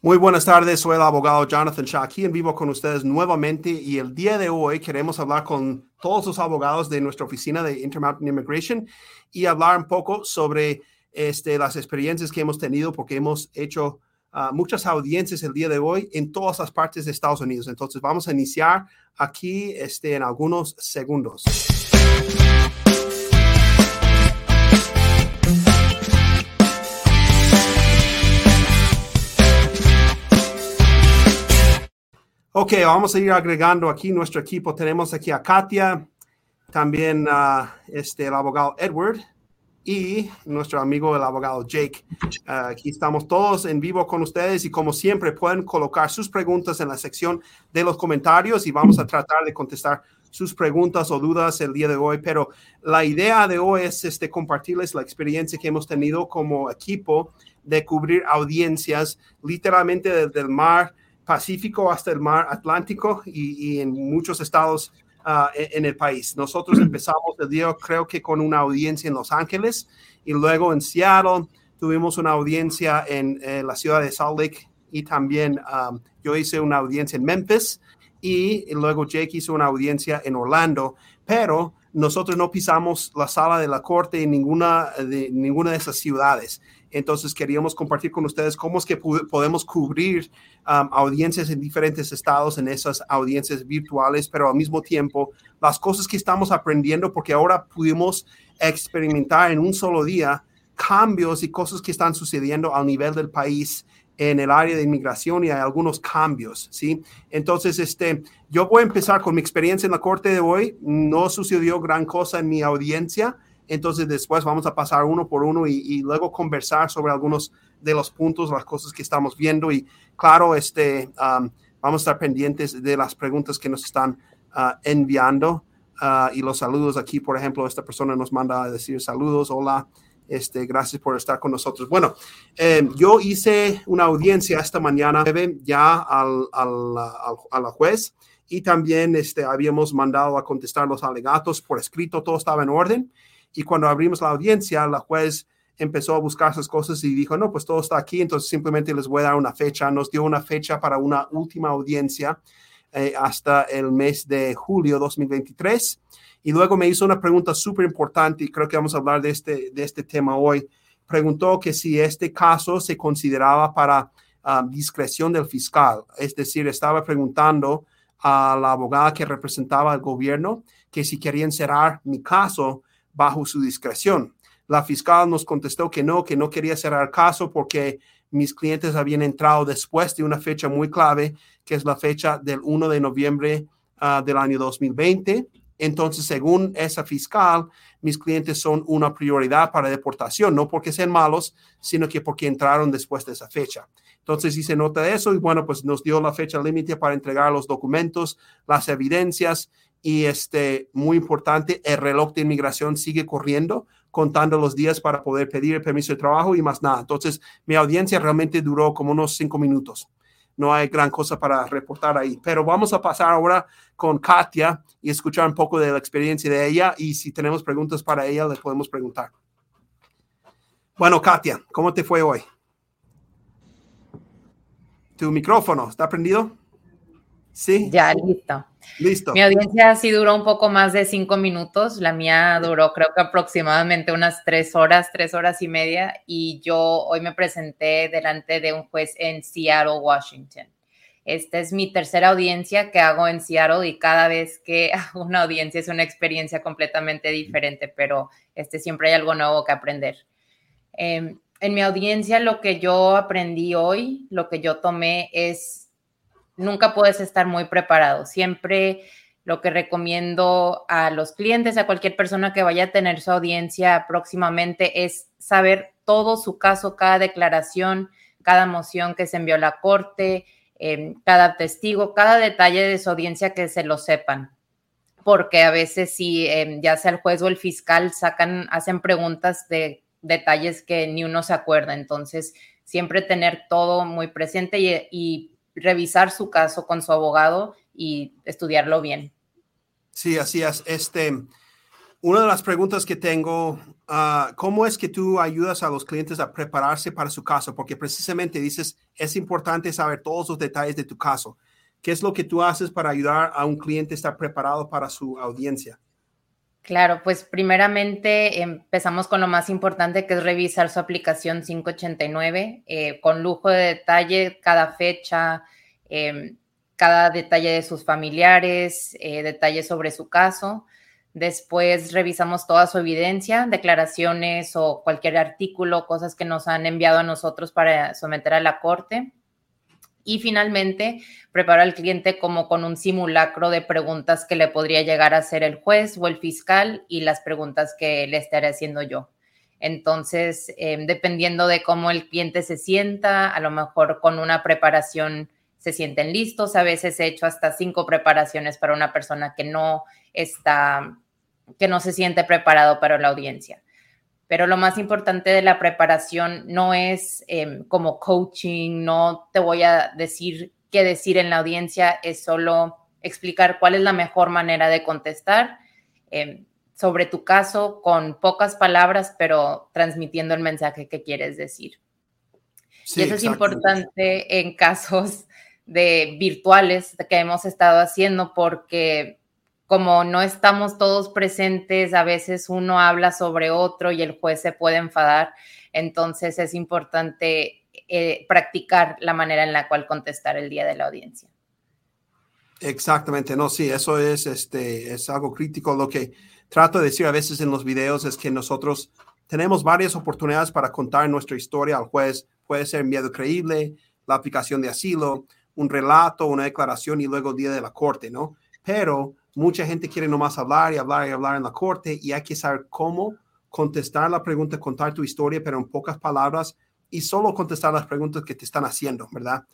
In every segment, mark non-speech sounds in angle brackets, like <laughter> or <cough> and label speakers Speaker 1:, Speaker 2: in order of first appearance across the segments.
Speaker 1: Muy buenas tardes, soy el abogado Jonathan Shaw aquí en vivo con ustedes nuevamente y el día de hoy queremos hablar con todos los abogados de nuestra oficina de Intermountain Immigration y hablar un poco sobre este, las experiencias que hemos tenido porque hemos hecho uh, muchas audiencias el día de hoy en todas las partes de Estados Unidos. Entonces vamos a iniciar aquí este, en algunos segundos. Ok, vamos a ir agregando aquí nuestro equipo. Tenemos aquí a Katia, también este, el abogado Edward y nuestro amigo el abogado Jake. Uh, aquí estamos todos en vivo con ustedes y como siempre pueden colocar sus preguntas en la sección de los comentarios y vamos a tratar de contestar sus preguntas o dudas el día de hoy. Pero la idea de hoy es este, compartirles la experiencia que hemos tenido como equipo de cubrir audiencias literalmente desde el mar Pacífico hasta el mar Atlántico y, en muchos estados uh, en, el país. Nosotros empezamos el día, creo que con una audiencia en Los Ángeles y luego en Seattle tuvimos una audiencia en, la ciudad de Salt Lake y también um, yo hice una audiencia en Memphis y luego Jake hizo una audiencia en Orlando, pero nosotros no pisamos la sala de la corte en ninguna de, ninguna de esas ciudades. Entonces queríamos compartir con ustedes cómo es que podemos cubrir audiencias en diferentes estados, en esas audiencias virtuales, pero al mismo tiempo las cosas que estamos aprendiendo, porque ahora pudimos experimentar en un solo día cambios y cosas que están sucediendo a nivel del país en el área de inmigración y hay algunos cambios, ¿sí? Entonces, este, yo voy a empezar con mi experiencia en la corte de hoy. No sucedió gran cosa en mi audiencia, entonces después vamos a pasar uno por uno y, luego conversar sobre algunos de los puntos, las cosas que estamos viendo y claro, este, um, vamos a estar pendientes de las preguntas que nos están uh, enviando uh, y los saludos aquí, por ejemplo, esta persona nos manda a decir saludos, hola, este, gracias por estar con nosotros. Bueno, eh, yo hice una audiencia esta mañana ya al, al, a la juez y también este, habíamos mandado a contestar los alegatos por escrito, todo estaba en orden. Y cuando abrimos la audiencia, la juez empezó a buscar esas cosas y dijo, no, pues todo está aquí, entonces simplemente les voy a dar una fecha. Nos dio una fecha para una última audiencia eh, hasta el mes de julio 2023. Y luego me hizo una pregunta súper importante y creo que vamos a hablar de este, de este tema hoy. Preguntó que si este caso se consideraba para ah, discreción del fiscal, es decir, estaba preguntando a la abogada que representaba al gobierno que si querían cerrar mi caso bajo su discreción. La fiscal nos contestó que no, que no quería cerrar caso porque mis clientes habían entrado después de una fecha muy clave, que es la fecha del 1 de noviembre ah, del año 2020. Entonces, según esa fiscal, mis clientes son una prioridad para deportación, no porque sean malos, sino que porque entraron después de esa fecha. Entonces hice nota de eso y bueno, pues nos dio la fecha límite para entregar los documentos, las evidencias y este, muy importante, el reloj de inmigración sigue corriendo, contando los días para poder pedir el permiso de trabajo y más nada. Entonces, mi audiencia realmente duró como unos cinco minutos. No hay gran cosa para reportar ahí, pero vamos a pasar ahora con Katia y escuchar un poco de la experiencia de ella y si tenemos preguntas para ella, le podemos preguntar. Bueno, Katia, ¿cómo te fue hoy? ¿Tu micrófono está prendido?
Speaker 2: Sí. Ya, listo. Listo. Mi audiencia sí duró un poco más de cinco minutos. La mía duró creo que aproximadamente unas tres horas, tres horas y media. Y yo hoy me presenté delante de un juez en Seattle, Washington. Esta es mi tercera audiencia que hago en Seattle y cada vez que <laughs> hago una audiencia es una experiencia completamente diferente, pero este siempre hay algo nuevo que aprender. Em, en mi audiencia lo que yo aprendí hoy, lo que yo tomé es nunca puedes estar muy preparado. Siempre lo que recomiendo a los clientes, a cualquier persona que vaya a tener su audiencia próximamente, es saber todo su caso, cada declaración, cada moción que se envió a la corte, em, cada testigo, cada detalle de su audiencia que se lo sepan. Porque a veces si em, ya sea el juez o el fiscal sacan, hacen preguntas de detalles que ni uno se acuerda. Entonces, siempre tener todo muy presente y revisar su caso con su abogado y estudiarlo bien.
Speaker 1: Sí, así es. Este, una de las preguntas que tengo, uh, ¿cómo es que tú ayudas a los clientes a prepararse para su caso? Porque precisamente dices, es importante saber todos los detalles de tu caso. ¿Qué es lo que tú haces para ayudar a un cliente a estar preparado para su audiencia?
Speaker 2: Claro, pues primeramente empezamos con lo más importante que es revisar su aplicación 589 eh, con lujo de detalle, cada fecha, em, cada detalle de sus familiares, eh, detalles sobre su caso. Después revisamos toda su evidencia, declaraciones o cualquier artículo, cosas que nos han enviado a nosotros para someter a la corte. Y finalmente, preparo al cliente como con un simulacro de preguntas que le podría llegar a hacer el juez o el fiscal y las preguntas que le estaré haciendo yo. Entonces, em, dependiendo de cómo el cliente se sienta, a lo mejor con una preparación se sienten listos. A veces he hecho hasta cinco preparaciones para una persona que no está, que no se siente preparado para la audiencia. Pero lo más importante de la preparación no es em, como coaching, no te voy a decir qué decir en la audiencia, es solo explicar cuál es la mejor manera de contestar em, sobre tu caso con pocas palabras, pero transmitiendo el mensaje que quieres decir. y eso es importante en casos de virtuales que hemos estado haciendo porque como no estamos todos presentes, a veces uno habla sobre otro y el juez se puede enfadar. Entonces es importante eh, practicar la manera en la cual contestar el día de la audiencia.
Speaker 1: Exactamente, no, sí, eso es, este, es algo crítico. Lo que trato de decir a veces en los videos es que nosotros tenemos varias oportunidades para contar nuestra historia al juez. Puede ser miedo creíble, la aplicación de asilo, un relato, una declaración y luego el día de la corte, ¿no? Pero mucha gente quiere nomás hablar y hablar y hablar en la corte y hay que saber cómo contestar la pregunta, contar tu historia, pero en pocas palabras y solo contestar las preguntas que te están haciendo, ¿verdad?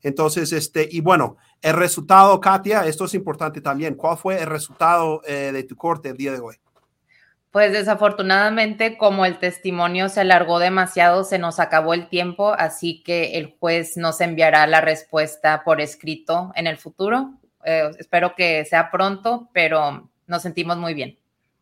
Speaker 1: Entonces, este, y bueno, el resultado, Katia, esto es importante también. ¿Cuál fue el resultado eh, de tu corte el día de hoy?
Speaker 2: Pues desafortunadamente, como el testimonio se alargó demasiado, se nos acabó el tiempo, así que el juez nos enviará la respuesta por escrito en el futuro. Eh, espero que sea pronto, pero nos sentimos muy bien.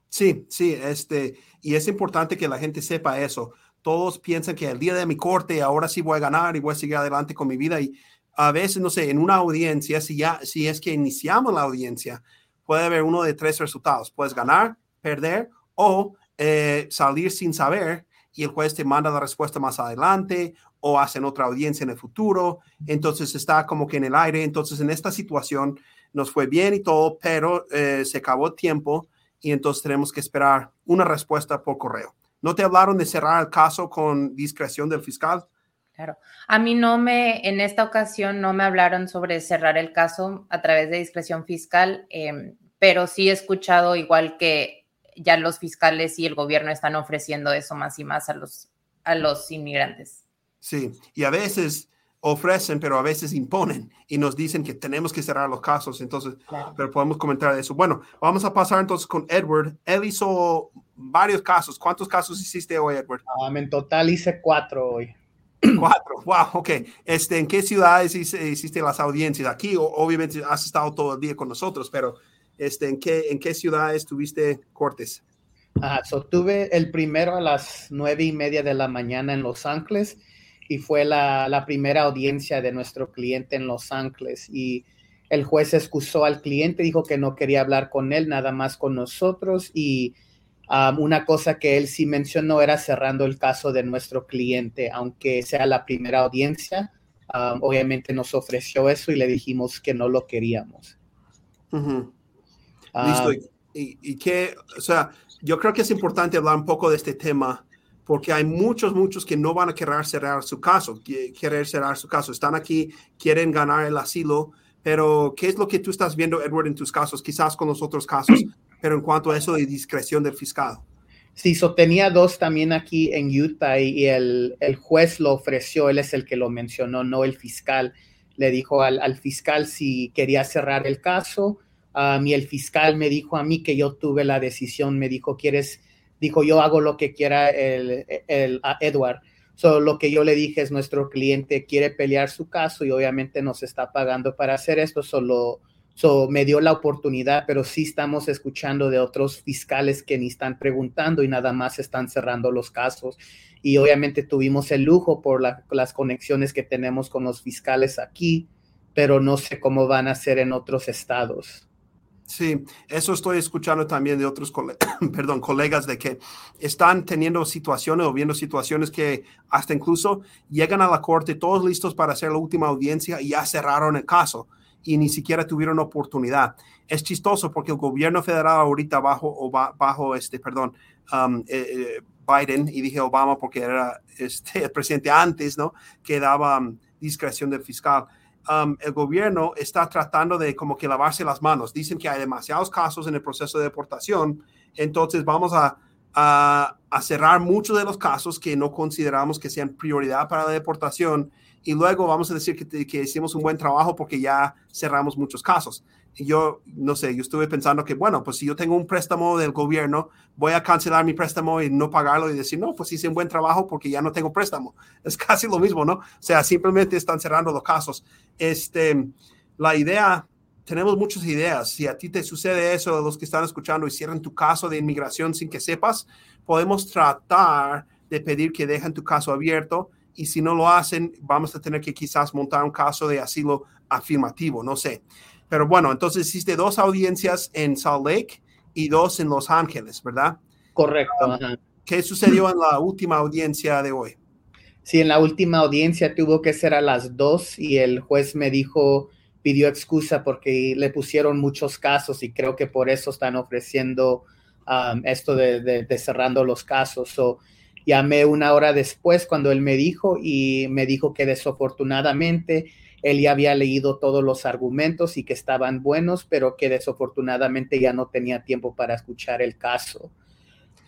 Speaker 1: Sí, sí, este, y es importante que la gente sepa eso. Todos piensan que el día de mi corte ahora sí voy a ganar y voy a seguir adelante con mi vida y a veces, no sé, en una audiencia, si ya, si es que iniciamos la audiencia, puede haber uno de tres resultados. Puedes ganar, perder o eh, salir sin saber y el juez te manda la respuesta más adelante o hacen otra audiencia en el futuro. Entonces está como que en el aire. Entonces en esta situación nos fue bien y todo, pero eh, se acabó el tiempo y entonces tenemos que esperar una respuesta por correo. ¿No te hablaron de cerrar el caso con discreción del fiscal?
Speaker 2: Claro. A mí no me, en esta ocasión no me hablaron sobre cerrar el caso a través de discreción fiscal, em, pero sí he escuchado igual que ya los fiscales y el gobierno están ofreciendo eso más y más a los, a los inmigrantes.
Speaker 1: Sí, y a veces ofrecen, pero a veces imponen y nos dicen que tenemos que cerrar los casos, entonces, pero podemos comentar eso. Bueno, vamos a pasar entonces con Edward. Él hizo varios casos. ¿Cuántos casos hiciste hoy, Edward?
Speaker 3: Um, en total hice cuatro hoy. <clears throat>
Speaker 1: Cuatro, wow, ok. Este, ¿En qué ciudades hiciste, las audiencias? Aquí, obviamente, has estado todo el día con nosotros, pero este, ¿en, qué, ¿En qué ciudad estuviste cortes?
Speaker 3: Ah, so, tuve el primero a las nueve y media de la mañana en Los Ángeles y fue la, la, primera audiencia de nuestro cliente en Los Ángeles y el juez excusó al cliente, dijo que no quería hablar con él, nada más con nosotros y um, una cosa que él sí mencionó era cerrando el caso de nuestro cliente, aunque sea la primera audiencia, um, obviamente nos ofreció eso y le dijimos que no lo queríamos.
Speaker 1: Listo. Ah. Y, y, que, o sea, yo creo que es importante hablar un poco de este tema porque hay muchos, muchos que no van a querer cerrar su caso, querer cerrar su caso. Están aquí, quieren ganar el asilo, pero ¿qué es lo que tú estás viendo, Edward, en tus casos? Quizás con los otros casos, <clears throat> pero en cuanto a eso de discreción del fiscal.
Speaker 3: Sí, so tenía dos también aquí en Utah y el, el, juez lo ofreció, él es el que lo mencionó, no el fiscal. Le dijo al, al fiscal si quería cerrar el caso a mí el fiscal me dijo a mí que yo tuve la decisión, me dijo, ¿quieres? Dijo, yo hago lo que quiera el, el Edward. So, lo que yo le dije es, nuestro cliente quiere pelear su caso y obviamente nos está pagando para hacer esto, solo So, me dio la oportunidad, pero sí estamos escuchando de otros fiscales que ni están preguntando y nada más están cerrando los casos. Y obviamente tuvimos el lujo por las conexiones que tenemos con los fiscales aquí, pero no sé cómo van a ser en otros estados.
Speaker 1: Sí, eso estoy escuchando también de otros <coughs> perdón, colegas de que están teniendo situaciones o viendo situaciones que hasta incluso llegan a la corte todos listos para hacer la última audiencia y ya cerraron el caso y ni siquiera tuvieron oportunidad. Es chistoso porque el gobierno federal ahorita bajo, bajo este, perdón, um, eh, eh, Biden y dije Obama porque era este, el presidente antes, ¿no? Que daba um, discreción del fiscal Um, el gobierno está tratando de como que lavarse las manos. Dicen que hay demasiados casos en el proceso de deportación, entonces vamos a, cerrar muchos de los casos que no consideramos que sean prioridad para la deportación. Y luego vamos a decir que hicimos un buen trabajo porque ya cerramos muchos casos yo, no sé, yo estuve pensando que, bueno, pues si yo tengo un préstamo del gobierno, voy a cancelar mi préstamo y no pagarlo y decir, no, pues hice un buen trabajo porque ya no tengo préstamo. <laughs> Es casi lo mismo, ¿no? O sea, simplemente están cerrando los casos. Este, la idea, tenemos muchas ideas. Si a ti te sucede eso, los que están escuchando y cierran tu caso de inmigración sin que sepas, podemos tratar de pedir que dejen tu caso abierto y si no lo hacen, vamos a tener que quizás montar un caso de asilo afirmativo, no sé. Pero bueno, entonces hiciste dos audiencias en Salt Lake y dos en Los Ángeles, ¿verdad?
Speaker 3: Correcto.
Speaker 1: Um, ¿Qué sucedió en la última audiencia de hoy?
Speaker 3: Sí, en la última audiencia tuvo que ser a las dos y el juez me dijo, pidió excusa porque le pusieron muchos casos y creo que por eso están ofreciendo um, esto de, cerrando los casos. So, llamé una hora después cuando él me dijo y me dijo que desafortunadamente él ya había leído todos los argumentos y que estaban buenos, pero que desafortunadamente ya no tenía tiempo para escuchar el caso.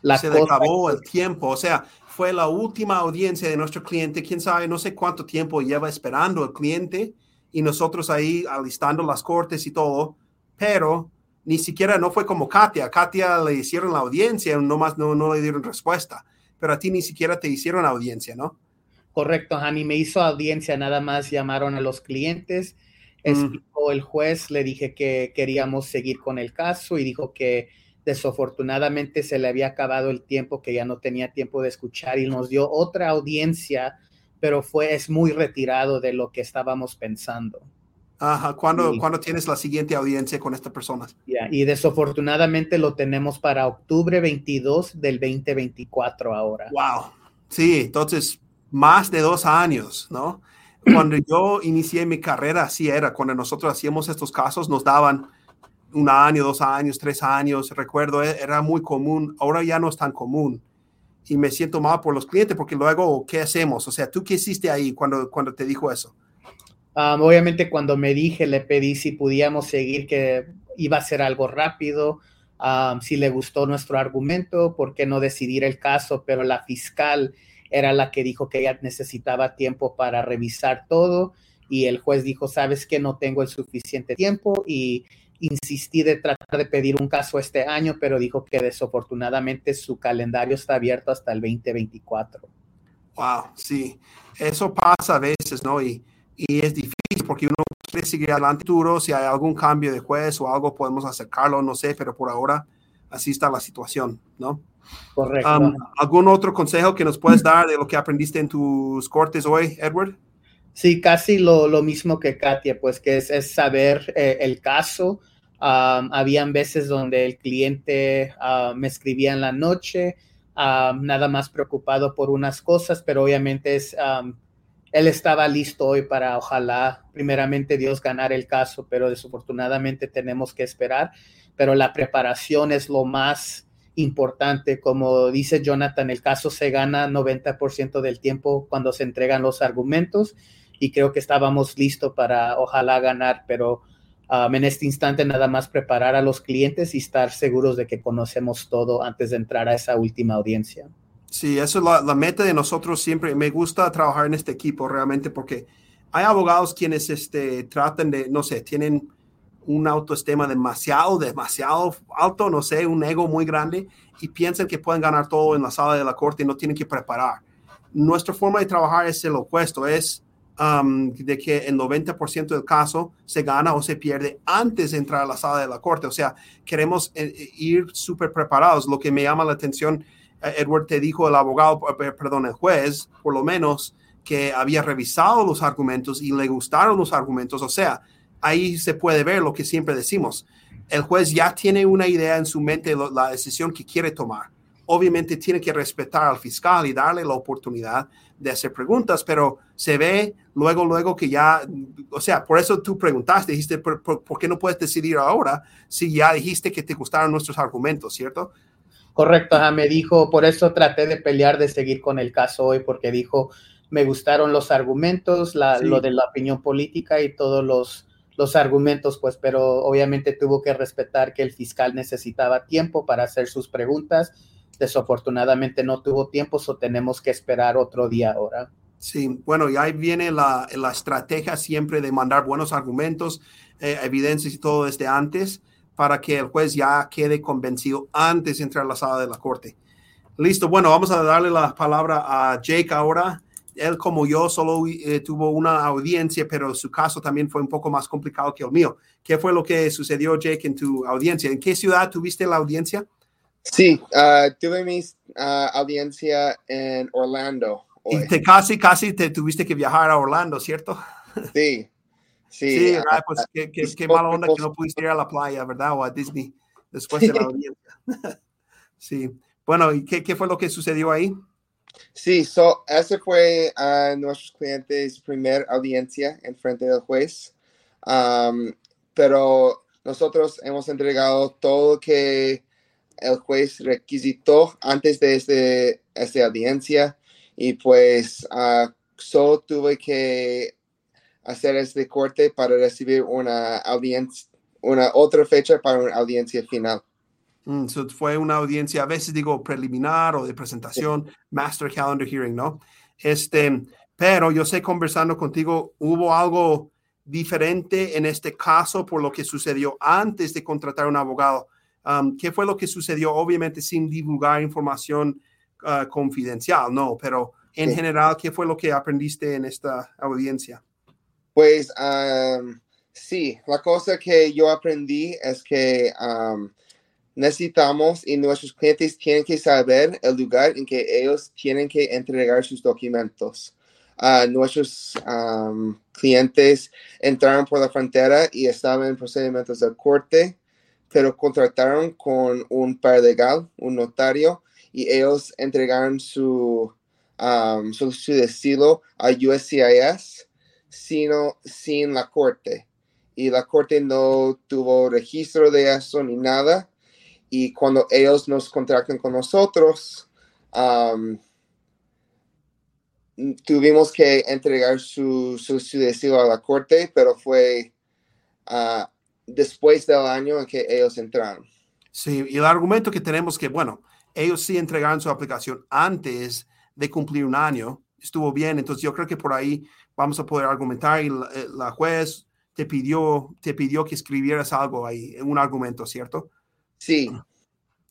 Speaker 1: La Se le acabó el tiempo, o sea, fue la última audiencia de nuestro cliente, quién sabe, no sé cuánto tiempo lleva esperando el cliente y nosotros ahí alistando las cortes y todo, pero ni siquiera no fue como Katia, Katia le hicieron la audiencia, nomás no, no le dieron respuesta, pero a ti ni siquiera te hicieron audiencia, ¿no?
Speaker 3: Correcto, Hani, me hizo audiencia, nada más llamaron a los clientes, mm. explicó el juez, le dije que queríamos seguir con el caso y dijo que desafortunadamente se le había acabado el tiempo, que ya no tenía tiempo de escuchar y nos dio otra audiencia, pero fue, es muy retirado de lo que estábamos pensando.
Speaker 1: Ajá, ¿cuándo, tienes la siguiente audiencia con esta persona?
Speaker 3: y desafortunadamente lo tenemos para octubre 22 del 2024 ahora.
Speaker 1: Wow. Sí, entonces más de dos años, ¿no? Cuando yo inicié mi carrera, así era, cuando nosotros hacíamos estos casos, nos daban un año, dos años, tres años, recuerdo, e, era muy común, ahora ya no es tan común. Y me siento mal por los clientes porque luego, ¿qué hacemos? O sea, ¿tú qué hiciste ahí cuando, cuando te dijo eso?
Speaker 3: Um, obviamente cuando me dije, le pedí si podíamos seguir, que iba a ser algo rápido, um, si le gustó nuestro argumento, por qué no decidir el caso, pero la fiscal era la que dijo que ella necesitaba tiempo para revisar todo y el juez dijo, sabes que no tengo el suficiente tiempo y insistí de tratar de pedir un caso este año, pero dijo que desafortunadamente su calendario está abierto hasta el 2024.
Speaker 1: Wow, sí, eso pasa a veces, ¿no? Y, y es difícil porque uno quiere seguir adelante duro, si hay algún cambio de juez o algo podemos acercarlo, no sé, pero por ahora así está la situación, ¿no?
Speaker 3: Correcto.
Speaker 1: Um, ¿Algún otro consejo que nos puedes dar de lo que aprendiste en tus cortes hoy, Edward?
Speaker 3: Sí, casi lo, lo mismo que Katia, pues que es, es saber eh, el caso. Um, habían veces donde el cliente uh, me escribía en la noche, nada más preocupado por unas cosas, pero obviamente es, él estaba listo hoy para, ojalá, primeramente Dios ganar el caso, pero desafortunadamente tenemos que esperar. Pero la preparación es lo más importante. Como dice Jonathan, el caso se gana 90% del tiempo cuando se entregan los argumentos y creo que estábamos listos para ojalá ganar, pero um, en este instante nada más preparar a los clientes y estar seguros de que conocemos todo antes de entrar a esa última audiencia.
Speaker 1: Sí, eso es la, meta de nosotros siempre. Me gusta trabajar en este equipo realmente porque hay abogados quienes este, tratan de, no sé, tienen un autoestima demasiado, demasiado alto, no sé, un ego muy grande y piensan que pueden ganar todo en la sala de la corte y no tienen que preparar. Nuestra forma de trabajar es el opuesto, es um, de que el 90% del caso se gana o se pierde antes de entrar a la sala de la corte. O sea, queremos eh, eh, ir súper preparados. Lo que me llama la atención, eh, Edward, te dijo el abogado, perdón, el juez, por lo menos, que había revisado los argumentos y le gustaron los argumentos. O sea, ahí se puede ver lo que siempre decimos. El juez ya tiene una idea en su mente de la decisión que quiere tomar. Obviamente tiene que respetar al fiscal y darle la oportunidad de hacer preguntas, pero se ve luego, luego que ya, o sea, por eso tú preguntaste, dijiste, ¿por, qué no puedes decidir ahora si ya dijiste que te gustaron nuestros argumentos, cierto?
Speaker 3: Correcto, me dijo, por eso traté de pelear de seguir con el caso hoy, porque dijo, me gustaron los argumentos, lo de la opinión política y todos los, los argumentos, pues, pero obviamente tuvo que respetar que el fiscal necesitaba tiempo para hacer sus preguntas Desafortunadamente no tuvo tiempo, so tenemos que esperar otro día ahora.
Speaker 1: Sí, bueno, y ahí viene la, la estrategia siempre de mandar buenos argumentos, eh, evidencias y todo desde antes para que el juez ya quede convencido antes de entrar a la sala de la corte. Listo, bueno, vamos a darle la palabra a Jake ahora. Él como yo solo eh, tuvo una audiencia, pero su caso también fue un poco más complicado que el mío. ¿Qué fue lo que sucedió, Jake, en tu audiencia? ¿En qué ciudad tuviste la audiencia?
Speaker 4: Sí, uh, tuve mi uh, audiencia en Orlando.
Speaker 1: Y te casi, casi te tuviste que viajar a Orlando, ¿cierto? <laughs>
Speaker 4: Sí, sí.
Speaker 1: Sí, uh, pues qué, qué, qué mala onda que no pudiste ir a la playa, ¿verdad? O a Disney después de la <laughs> audiencia. <laughs> sí. Bueno, ¿y qué, qué, fue lo que sucedió ahí?
Speaker 4: Sí, so, ese fue a nuestros clientes primer audiencia en frente del juez. Um, pero nosotros hemos entregado todo que el juez requisitó antes de este, audiencia y pues uh, solo tuve que hacer este corte para recibir una audiencia, una otra fecha para una audiencia final.
Speaker 1: Mm, fue una audiencia, a veces digo preliminar o de presentación, Master Calendar Hearing, ¿no? Este, pero yo sé conversando contigo, hubo algo diferente en este caso por lo que sucedió antes de contratar un abogado. Um, ¿Qué fue lo que sucedió? Obviamente sin divulgar información uh, confidencial, no, pero en general, ¿qué fue lo que aprendiste en esta audiencia?
Speaker 4: Pues um, sí, la cosa que yo aprendí es que um, necesitamos y nuestros clientes tienen que saber el lugar en que ellos tienen que entregar sus documentos. Uh, nuestros clientes entraron por la frontera y estaban en procedimientos de corte pero contrataron con un legal, un notario, y ellos entregaron su, um, su, su a USCIS sino, sin la corte. Y la corte no tuvo registro de eso ni nada. Y cuando ellos nos contratan con nosotros, um, tuvimos que entregar su, su, su a la corte, pero fue uh, después del año en que ellos entraron.
Speaker 1: Sí, y el argumento que tenemos que, bueno, ellos sí entregaron su aplicación antes de cumplir un año, estuvo bien, entonces yo creo que por ahí vamos a poder argumentar y la, juez te pidió, te pidió que escribieras algo ahí, un argumento, ¿cierto?
Speaker 4: Sí.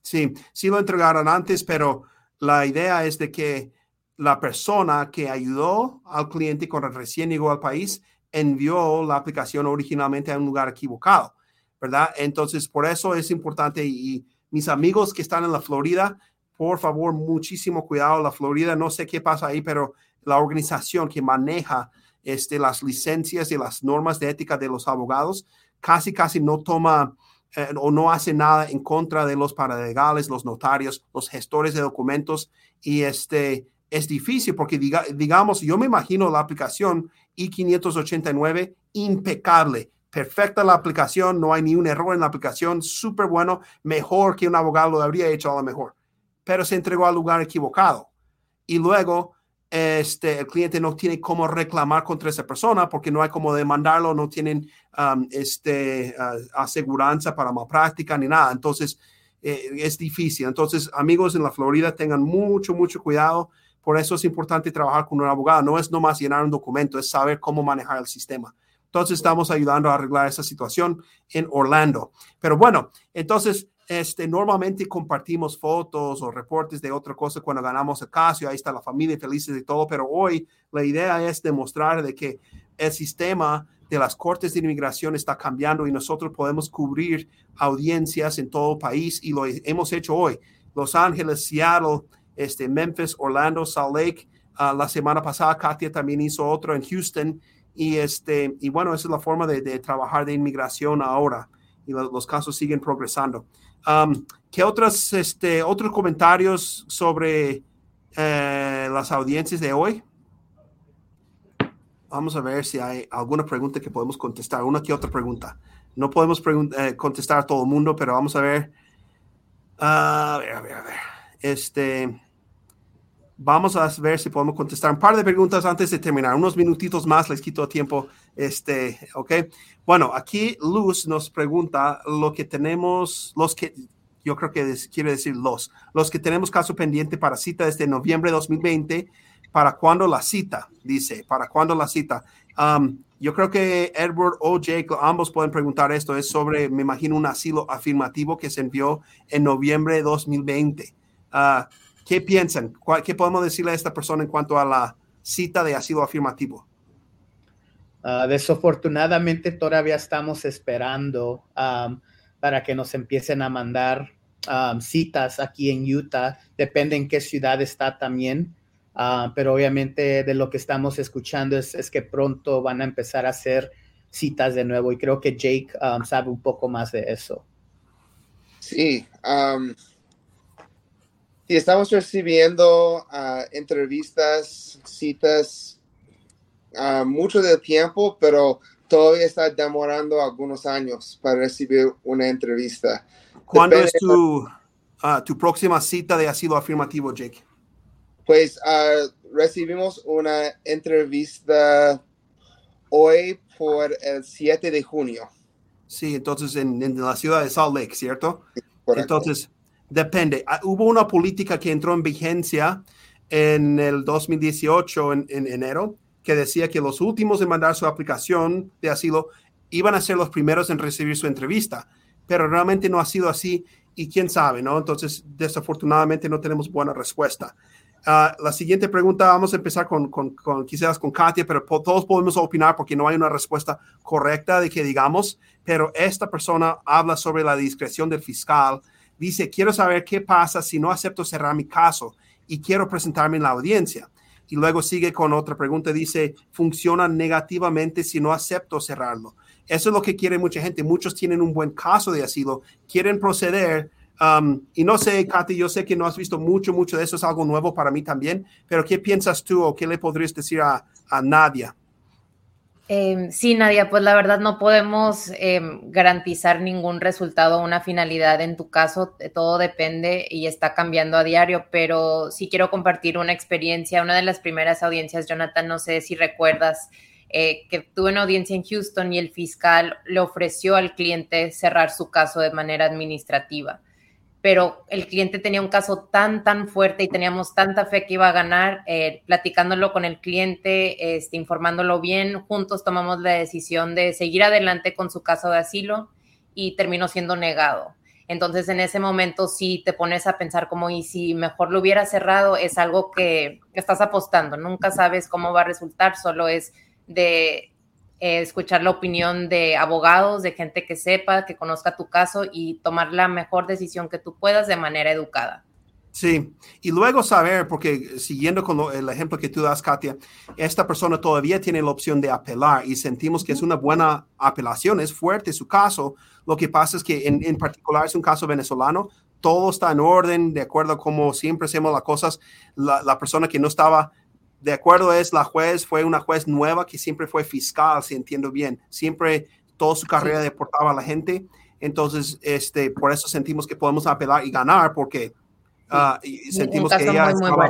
Speaker 1: Sí, sí lo entregaron antes, pero la idea es de que la persona que ayudó al cliente cuando recién llegó al país envió la aplicación originalmente a un lugar equivocado, ¿verdad? Entonces, por eso es importante y, mis amigos que están en la Florida, por favor, muchísimo cuidado. La Florida, no sé qué pasa ahí, pero la organización que maneja este, las licencias y las normas de ética de los abogados casi, casi no toma eh, o no hace nada en contra de los paralegales, los notarios, los gestores de documentos. Y este, es difícil porque, diga, digamos, yo me imagino la aplicación I589 impecable, perfecta la aplicación, no hay ni un error en la aplicación, súper bueno, mejor que un abogado lo habría hecho a lo mejor, pero se entregó al lugar equivocado. Y luego este, el cliente no tiene cómo reclamar contra esa persona porque no hay cómo demandarlo, no tienen um, este, uh, aseguranza para malpráctica ni nada. Entonces, eh, es difícil. Entonces, amigos en la Florida, tengan mucho, mucho cuidado. Por eso es importante trabajar con un abogado. No es nomás llenar un documento, es saber cómo manejar el sistema. Entonces estamos ayudando a arreglar esa situación en Orlando. Pero bueno, entonces este, normalmente compartimos fotos o reportes de otra cosa cuando ganamos el caso, ahí está la familia felices y todo, pero hoy la idea es demostrar de que el sistema de las cortes de inmigración está cambiando y nosotros podemos cubrir audiencias en todo el país y lo hemos hecho hoy. Los Ángeles, Seattle, este, Memphis, Orlando, Salt Lake. Ah, la semana pasada Katia también hizo otro en Houston y, este, y bueno, esa es la forma de, trabajar de inmigración ahora y los casos siguen progresando. Um, ¿Qué otros, este, otros comentarios sobre eh, las audiencias de hoy? Vamos a ver si hay alguna pregunta que podemos contestar, una que otra pregunta. No podemos eh, contestar a todo el mundo, pero vamos a ver. a ver, a ver, a ver. Este, vamos a ver si podemos contestar un par de preguntas antes de terminar. Unos minutitos más, les quito tiempo. Este, ok. Bueno, aquí Luz nos pregunta lo que tenemos, los que, yo creo que quiere decir los, los que tenemos caso pendiente para cita desde noviembre de 2020 ¿Para cuándo la cita? Dice, ¿para cuándo la cita? Um, yo creo que Edward o Jake, ambos pueden preguntar esto. Es sobre, me imagino, un asilo afirmativo que se envió en noviembre de 2020. Uh, ¿Qué piensan? ¿Qué podemos decirle a esta persona en cuanto a la cita de asilo afirmativo?
Speaker 3: Uh, desafortunadamente todavía estamos esperando para que nos empiecen a mandar citas aquí en Utah. Depende en qué ciudad está también. Ah, pero obviamente de lo que estamos escuchando es, que pronto van a empezar a hacer citas de nuevo y creo que Jake sabe un poco más de eso.
Speaker 4: Sí, um, estamos recibiendo uh, entrevistas, citas uh, mucho del tiempo, pero todavía está demorando algunos años para recibir una entrevista.
Speaker 1: ¿Cuándo es tu, uh, tu próxima cita de asilo afirmativo, Jake?
Speaker 4: Pues ah, recibimos una entrevista hoy por el 7 de junio.
Speaker 1: Sí, entonces en, la ciudad de Salt Lake, ¿cierto? entonces, depende. Ah, hubo una política que entró en vigencia en el 2018, en, en, enero, que decía que los últimos en mandar su aplicación de asilo iban a ser los primeros en recibir su entrevista, pero realmente no ha sido así y quién sabe, ¿no? Entonces, desafortunadamente no tenemos buena respuesta. Ah, la siguiente pregunta, vamos a empezar con, con, quizás con Katia, pero todos podemos opinar porque no hay una respuesta correcta de que digamos, pero esta persona habla sobre la discreción del fiscal. Dice, quiero saber qué pasa si no acepto cerrar mi caso y quiero presentarme en la audiencia. Y luego sigue con otra pregunta, dice, funciona negativamente si no acepto cerrarlo. Eso es lo que quiere mucha gente. Muchos tienen un buen caso de asilo, quieren proceder, Um, y no sé, Katy, yo sé que no has visto mucho, mucho de eso, es algo nuevo para mí también, pero ¿qué piensas tú o qué le podrías decir a, a Nadia?
Speaker 2: Em, sí, Nadia, pues la verdad no podemos em, garantizar ningún resultado o una finalidad en tu caso, todo depende y está cambiando a diario, pero sí quiero compartir una experiencia, una de las primeras audiencias, Jonathan, no sé si recuerdas, eh, que tuve una audiencia en Houston y el fiscal le ofreció al cliente cerrar su caso de manera administrativa pero el cliente tenía un caso tan, tan fuerte y teníamos tanta fe que iba a ganar, eh, platicándolo con el cliente, este, informándolo bien, juntos tomamos la decisión de seguir adelante con su caso de asilo y terminó siendo negado. Entonces, en ese momento, si te pones a pensar como, y si mejor lo hubiera cerrado, es algo que estás apostando, nunca sabes cómo va a resultar, solo es de eh, escuchar la opinión de abogados, de gente que sepa, que conozca tu caso y tomar la mejor decisión que tú puedas de manera educada.
Speaker 1: Sí, y luego saber, porque siguiendo con el ejemplo que tú das, Katia, esta persona todavía tiene la opción de apelar y sentimos que es una buena apelación, es fuerte su caso. Lo que pasa es que en, en particular es un caso venezolano, todo está en orden, de acuerdo a cómo siempre hacemos las cosas. La, la persona que no estaba de acuerdo es la juez, fue una juez nueva que siempre fue fiscal, si entiendo bien, siempre toda su carrera deportaba a la gente. Entonces, este, por eso sentimos que podemos apelar y ganar, porque ah, sentimos que ella estaba,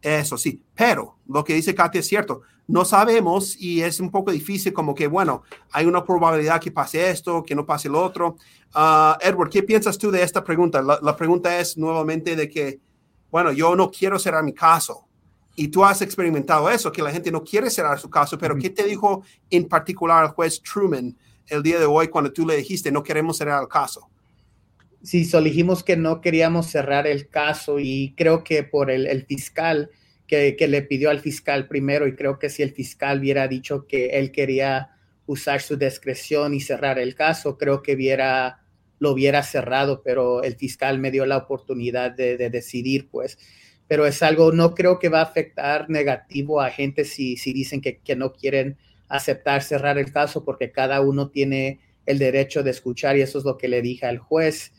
Speaker 1: Eso sí, pero lo que dice Katia es cierto. No sabemos y es un poco difícil como que, bueno, hay una probabilidad que pase esto, que no pase el otro. Uh, Edward, ¿qué piensas tú de esta pregunta? La, la, pregunta es nuevamente de que, bueno, yo no quiero cerrar mi caso. Y tú has experimentado eso, que la gente no quiere cerrar su caso, pero ¿qué te dijo en particular el juez Truman el día de hoy cuando tú le dijiste no queremos cerrar el caso?
Speaker 3: Sí, so dijimos que no queríamos cerrar el caso y creo que por el, fiscal que, que, le pidió al fiscal primero y creo que si el fiscal hubiera dicho que él quería usar su discreción y cerrar el caso, creo que hubiera, lo hubiera cerrado, pero el fiscal me dio la oportunidad de, decidir, pues. Pero es algo, no creo que va a afectar negativo a gente si, si dicen que, que no quieren aceptar cerrar el caso, porque cada uno tiene el derecho de escuchar y eso es lo que le dije al juez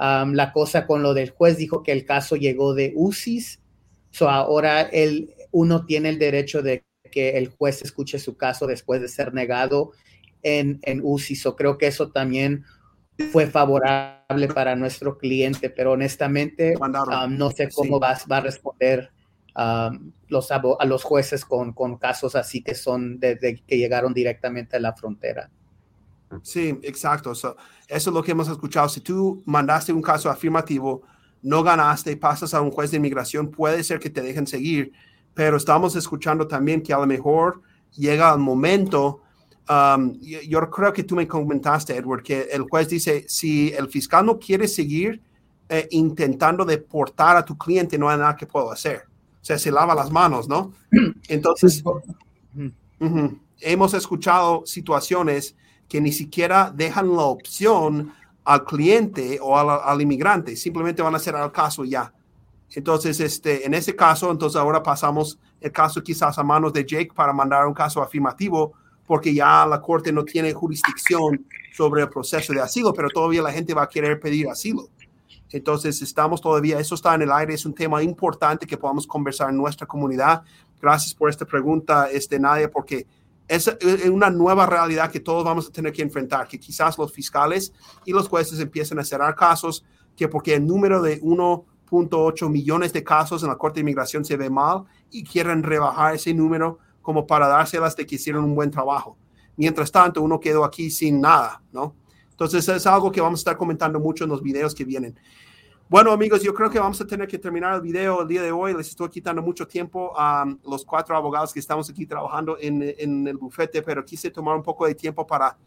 Speaker 3: la cosa con lo del juez dijo que el caso llegó de UCIS, so ahora el, uno tiene el derecho de que el juez escuche su caso después de ser negado en, en UCIS. So creo que eso también fue favorable para nuestro cliente, pero honestamente no sé cómo va, va, a responder los, a los jueces con, con casos así que son desde que llegaron directamente a la frontera.
Speaker 1: Sí, exacto. eso es lo que hemos escuchado. Si tú mandaste un caso afirmativo, no ganaste, pasas a un juez de inmigración, puede ser que te dejen seguir, pero estamos escuchando también que a lo mejor llega el momento. Um, yo, creo que tú me comentaste, Edward, que el juez dice, si el fiscal no quiere seguir eh, intentando deportar a tu cliente, no hay nada que puedo hacer. O sea, se lava las manos, ¿no? <clears throat> Entonces, hemos escuchado situaciones que ni siquiera dejan la opción al cliente o al, inmigrante, simplemente van a hacer el caso ya. Entonces, este, en ese caso, entonces ahora pasamos el caso quizás a manos de Jake para mandar un caso afirmativo, porque ya la corte no tiene jurisdicción sobre el proceso de asilo, pero todavía la gente va a querer pedir asilo. Entonces, estamos todavía, eso está en el aire, es un tema importante que podamos conversar en nuestra comunidad. Gracias por esta pregunta, este, Nadia, porque es una nueva realidad que todos vamos a tener que enfrentar, que quizás los fiscales y los jueces empiecen a cerrar casos, que porque el número de 1.8 millones de casos en la Corte de Inmigración se ve mal y quieren rebajar ese número como para dárselas de que hicieron un buen trabajo. Mientras tanto, uno quedó aquí sin nada, ¿no? Entonces es algo que vamos a estar comentando mucho en los videos que vienen. Bueno, amigos, yo creo que vamos a tener que terminar el video el día de hoy. Les estoy quitando mucho tiempo a los cuatro abogados que estamos aquí trabajando en, en, el bufete, pero quise tomar un poco de tiempo para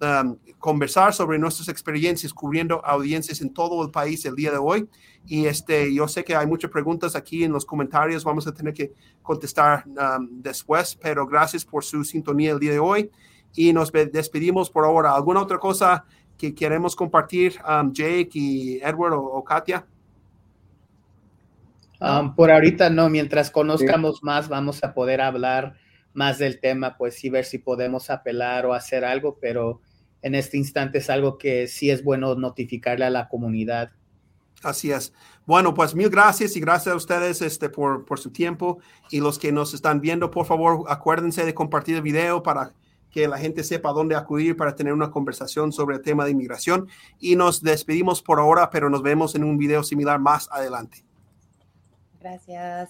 Speaker 1: um, conversar sobre nuestras experiencias cubriendo audiencias en todo el país el día de hoy. Y este, yo sé que hay muchas preguntas aquí en los comentarios, vamos a tener que contestar um, después, pero gracias por su sintonía el día de hoy y nos despedimos por ahora. ¿Alguna otra cosa? que queremos compartir, um, Jake y Edward o, Katia?
Speaker 3: Um, por ahorita no, mientras conozcamos más vamos a poder hablar más del tema, pues sí ver si podemos apelar o hacer algo, pero en este instante es algo que sí es bueno notificarle a la comunidad.
Speaker 1: Así es. Bueno, pues mil gracias y gracias a ustedes este, por, por su tiempo y los que nos están viendo, por favor, acuérdense de compartir el video para que la gente sepa dónde acudir para tener una conversación sobre el tema de inmigración. Y nos despedimos por ahora, pero nos vemos en un video similar más adelante.
Speaker 2: Gracias.